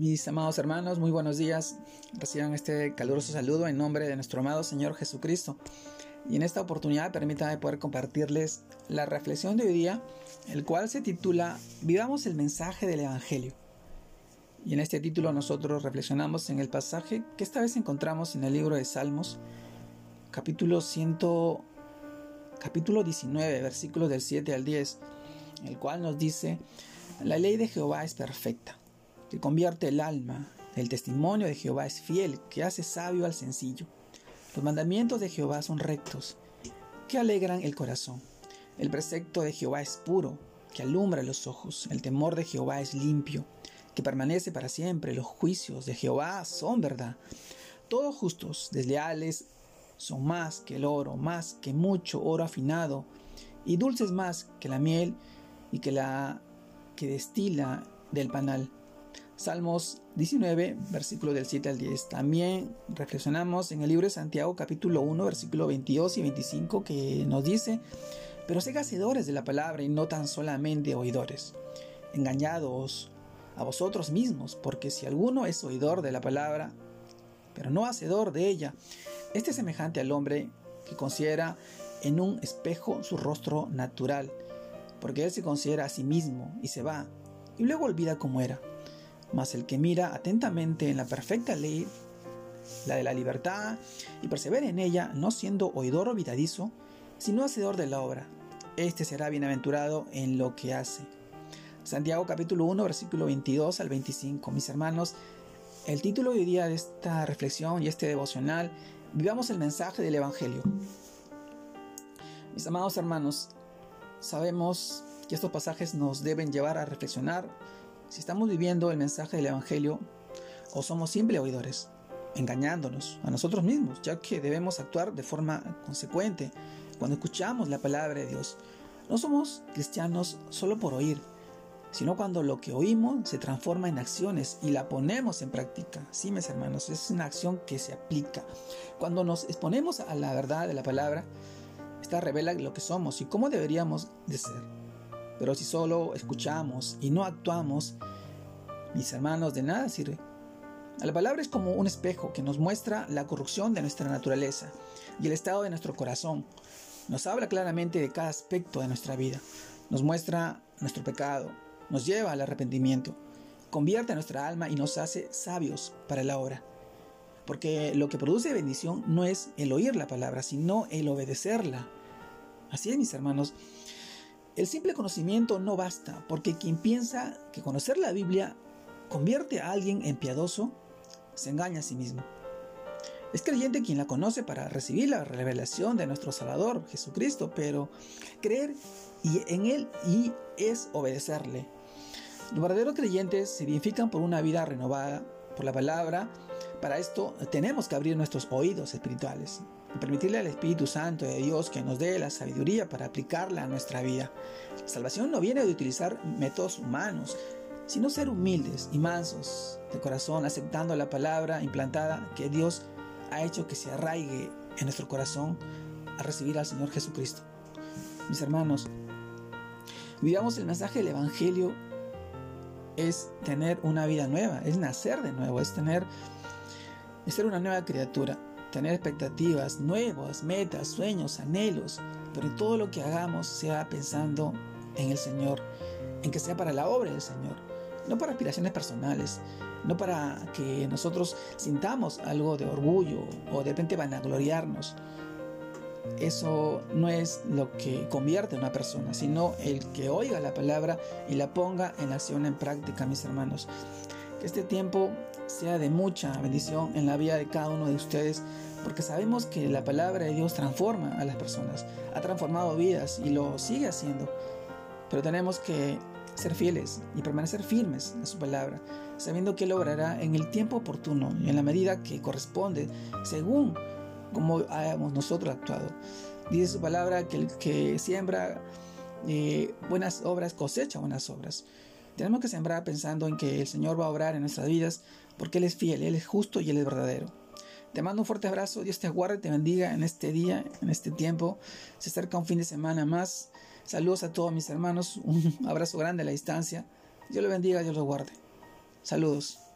Mis amados hermanos, muy buenos días. Reciban este caluroso saludo en nombre de nuestro amado Señor Jesucristo. Y en esta oportunidad permítanme poder compartirles la reflexión de hoy día, el cual se titula Vivamos el mensaje del Evangelio. Y en este título nosotros reflexionamos en el pasaje que esta vez encontramos en el libro de Salmos, capítulo 100, capítulo 19, versículos del 7 al 10, el cual nos dice, la ley de Jehová es perfecta que convierte el alma. El testimonio de Jehová es fiel, que hace sabio al sencillo. Los mandamientos de Jehová son rectos, que alegran el corazón. El precepto de Jehová es puro, que alumbra los ojos. El temor de Jehová es limpio, que permanece para siempre. Los juicios de Jehová son verdad. Todos justos, desleales, son más que el oro, más que mucho oro afinado, y dulces más que la miel y que la que destila del panal. Salmos 19, versículos del 7 al 10. También reflexionamos en el libro de Santiago capítulo 1, versículo 22 y 25 que nos dice, pero sé hacedores de la palabra y no tan solamente oidores, engañados a vosotros mismos, porque si alguno es oidor de la palabra, pero no hacedor de ella, este es semejante al hombre que considera en un espejo su rostro natural, porque él se considera a sí mismo y se va, y luego olvida cómo era. Mas el que mira atentamente en la perfecta ley, la de la libertad, y persevera en ella, no siendo oidor olvidadizo, sino hacedor de la obra, este será bienaventurado en lo que hace. Santiago capítulo 1, versículo 22 al 25. Mis hermanos, el título de hoy día de esta reflexión y este devocional, vivamos el mensaje del Evangelio. Mis amados hermanos, sabemos que estos pasajes nos deben llevar a reflexionar si estamos viviendo el mensaje del Evangelio o somos simples oidores, engañándonos a nosotros mismos, ya que debemos actuar de forma consecuente cuando escuchamos la palabra de Dios. No somos cristianos solo por oír, sino cuando lo que oímos se transforma en acciones y la ponemos en práctica. Sí, mis hermanos, es una acción que se aplica. Cuando nos exponemos a la verdad de la palabra, esta revela lo que somos y cómo deberíamos de ser. Pero si solo escuchamos y no actuamos, mis hermanos, de nada sirve. La palabra es como un espejo que nos muestra la corrupción de nuestra naturaleza y el estado de nuestro corazón. Nos habla claramente de cada aspecto de nuestra vida. Nos muestra nuestro pecado, nos lleva al arrepentimiento, convierte nuestra alma y nos hace sabios para la obra. Porque lo que produce bendición no es el oír la palabra, sino el obedecerla. Así es, mis hermanos. El simple conocimiento no basta, porque quien piensa que conocer la Biblia convierte a alguien en piadoso, se engaña a sí mismo. Es creyente quien la conoce para recibir la revelación de nuestro Salvador, Jesucristo, pero creer en Él y es obedecerle. Los verdaderos creyentes se identifican por una vida renovada por la palabra. Para esto tenemos que abrir nuestros oídos espirituales permitirle al Espíritu Santo de Dios que nos dé la sabiduría para aplicarla a nuestra vida. La salvación no viene de utilizar métodos humanos, sino ser humildes y mansos de corazón, aceptando la palabra implantada que Dios ha hecho que se arraigue en nuestro corazón a recibir al Señor Jesucristo. Mis hermanos, vivamos el mensaje del Evangelio es tener una vida nueva, es nacer de nuevo, es tener es ser una nueva criatura tener expectativas nuevas, metas, sueños, anhelos, pero en todo lo que hagamos sea pensando en el Señor, en que sea para la obra del Señor, no para aspiraciones personales, no para que nosotros sintamos algo de orgullo o de repente vanagloriarnos. Eso no es lo que convierte a una persona, sino el que oiga la palabra y la ponga en acción, en práctica, mis hermanos. Que este tiempo sea de mucha bendición en la vida de cada uno de ustedes, porque sabemos que la palabra de Dios transforma a las personas, ha transformado vidas y lo sigue haciendo. Pero tenemos que ser fieles y permanecer firmes a su palabra, sabiendo que Él obrará en el tiempo oportuno y en la medida que corresponde, según como hayamos nosotros actuado. Dice su palabra que el que siembra eh, buenas obras cosecha buenas obras. Tenemos que sembrar pensando en que el Señor va a obrar en nuestras vidas porque Él es fiel, Él es justo y Él es verdadero. Te mando un fuerte abrazo, Dios te guarde, te bendiga en este día, en este tiempo. Se acerca un fin de semana más. Saludos a todos mis hermanos, un abrazo grande a la distancia. Dios los bendiga, Dios los guarde. Saludos.